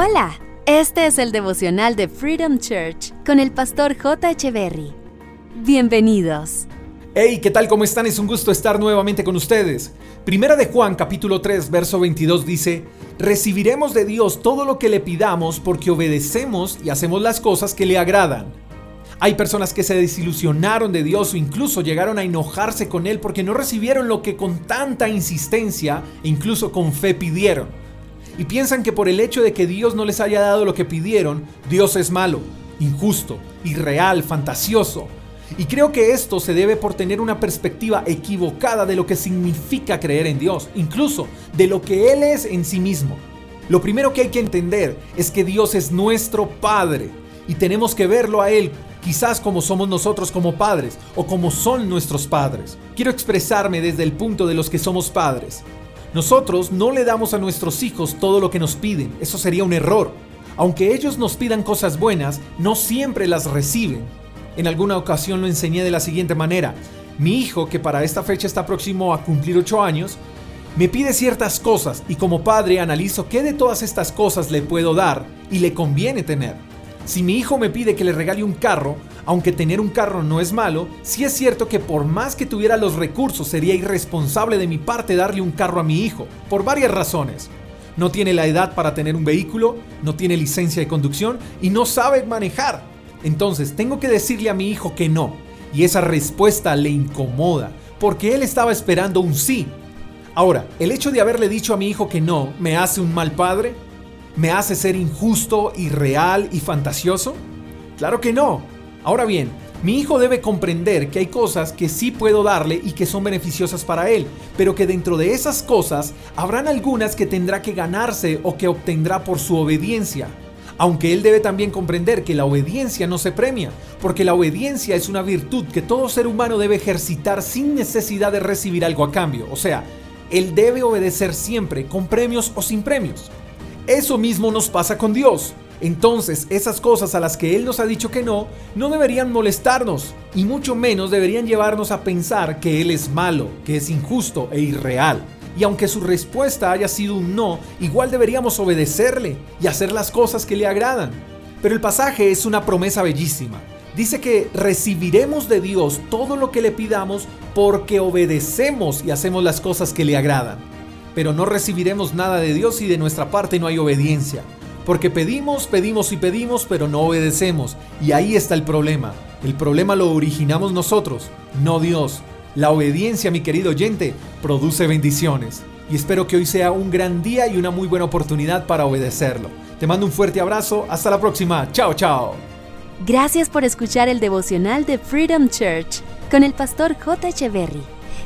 Hola, este es el devocional de Freedom Church con el pastor J. Echeverry. Bienvenidos. Hey, ¿qué tal? ¿Cómo están? Es un gusto estar nuevamente con ustedes. Primera de Juan, capítulo 3, verso 22 dice, Recibiremos de Dios todo lo que le pidamos porque obedecemos y hacemos las cosas que le agradan. Hay personas que se desilusionaron de Dios o incluso llegaron a enojarse con Él porque no recibieron lo que con tanta insistencia e incluso con fe pidieron y piensan que por el hecho de que Dios no les haya dado lo que pidieron, Dios es malo, injusto, irreal, fantasioso. Y creo que esto se debe por tener una perspectiva equivocada de lo que significa creer en Dios, incluso de lo que Él es en sí mismo. Lo primero que hay que entender es que Dios es nuestro Padre y tenemos que verlo a Él quizás como somos nosotros como padres o como son nuestros padres. Quiero expresarme desde el punto de los que somos padres. Nosotros no le damos a nuestros hijos todo lo que nos piden, eso sería un error. Aunque ellos nos pidan cosas buenas, no siempre las reciben. En alguna ocasión lo enseñé de la siguiente manera. Mi hijo, que para esta fecha está próximo a cumplir 8 años, me pide ciertas cosas y como padre analizo qué de todas estas cosas le puedo dar y le conviene tener. Si mi hijo me pide que le regale un carro, aunque tener un carro no es malo, sí es cierto que por más que tuviera los recursos sería irresponsable de mi parte darle un carro a mi hijo, por varias razones. No tiene la edad para tener un vehículo, no tiene licencia de conducción y no sabe manejar. Entonces tengo que decirle a mi hijo que no. Y esa respuesta le incomoda, porque él estaba esperando un sí. Ahora, ¿el hecho de haberle dicho a mi hijo que no me hace un mal padre? ¿Me hace ser injusto, irreal y fantasioso? Claro que no. Ahora bien, mi hijo debe comprender que hay cosas que sí puedo darle y que son beneficiosas para él, pero que dentro de esas cosas habrán algunas que tendrá que ganarse o que obtendrá por su obediencia. Aunque él debe también comprender que la obediencia no se premia, porque la obediencia es una virtud que todo ser humano debe ejercitar sin necesidad de recibir algo a cambio. O sea, él debe obedecer siempre, con premios o sin premios. Eso mismo nos pasa con Dios. Entonces, esas cosas a las que Él nos ha dicho que no, no deberían molestarnos y mucho menos deberían llevarnos a pensar que Él es malo, que es injusto e irreal. Y aunque su respuesta haya sido un no, igual deberíamos obedecerle y hacer las cosas que le agradan. Pero el pasaje es una promesa bellísima. Dice que recibiremos de Dios todo lo que le pidamos porque obedecemos y hacemos las cosas que le agradan. Pero no recibiremos nada de Dios si de nuestra parte no hay obediencia. Porque pedimos, pedimos y pedimos, pero no obedecemos. Y ahí está el problema. El problema lo originamos nosotros, no Dios. La obediencia, mi querido oyente, produce bendiciones. Y espero que hoy sea un gran día y una muy buena oportunidad para obedecerlo. Te mando un fuerte abrazo. Hasta la próxima. Chao, chao. Gracias por escuchar el devocional de Freedom Church con el pastor J. Echeverry.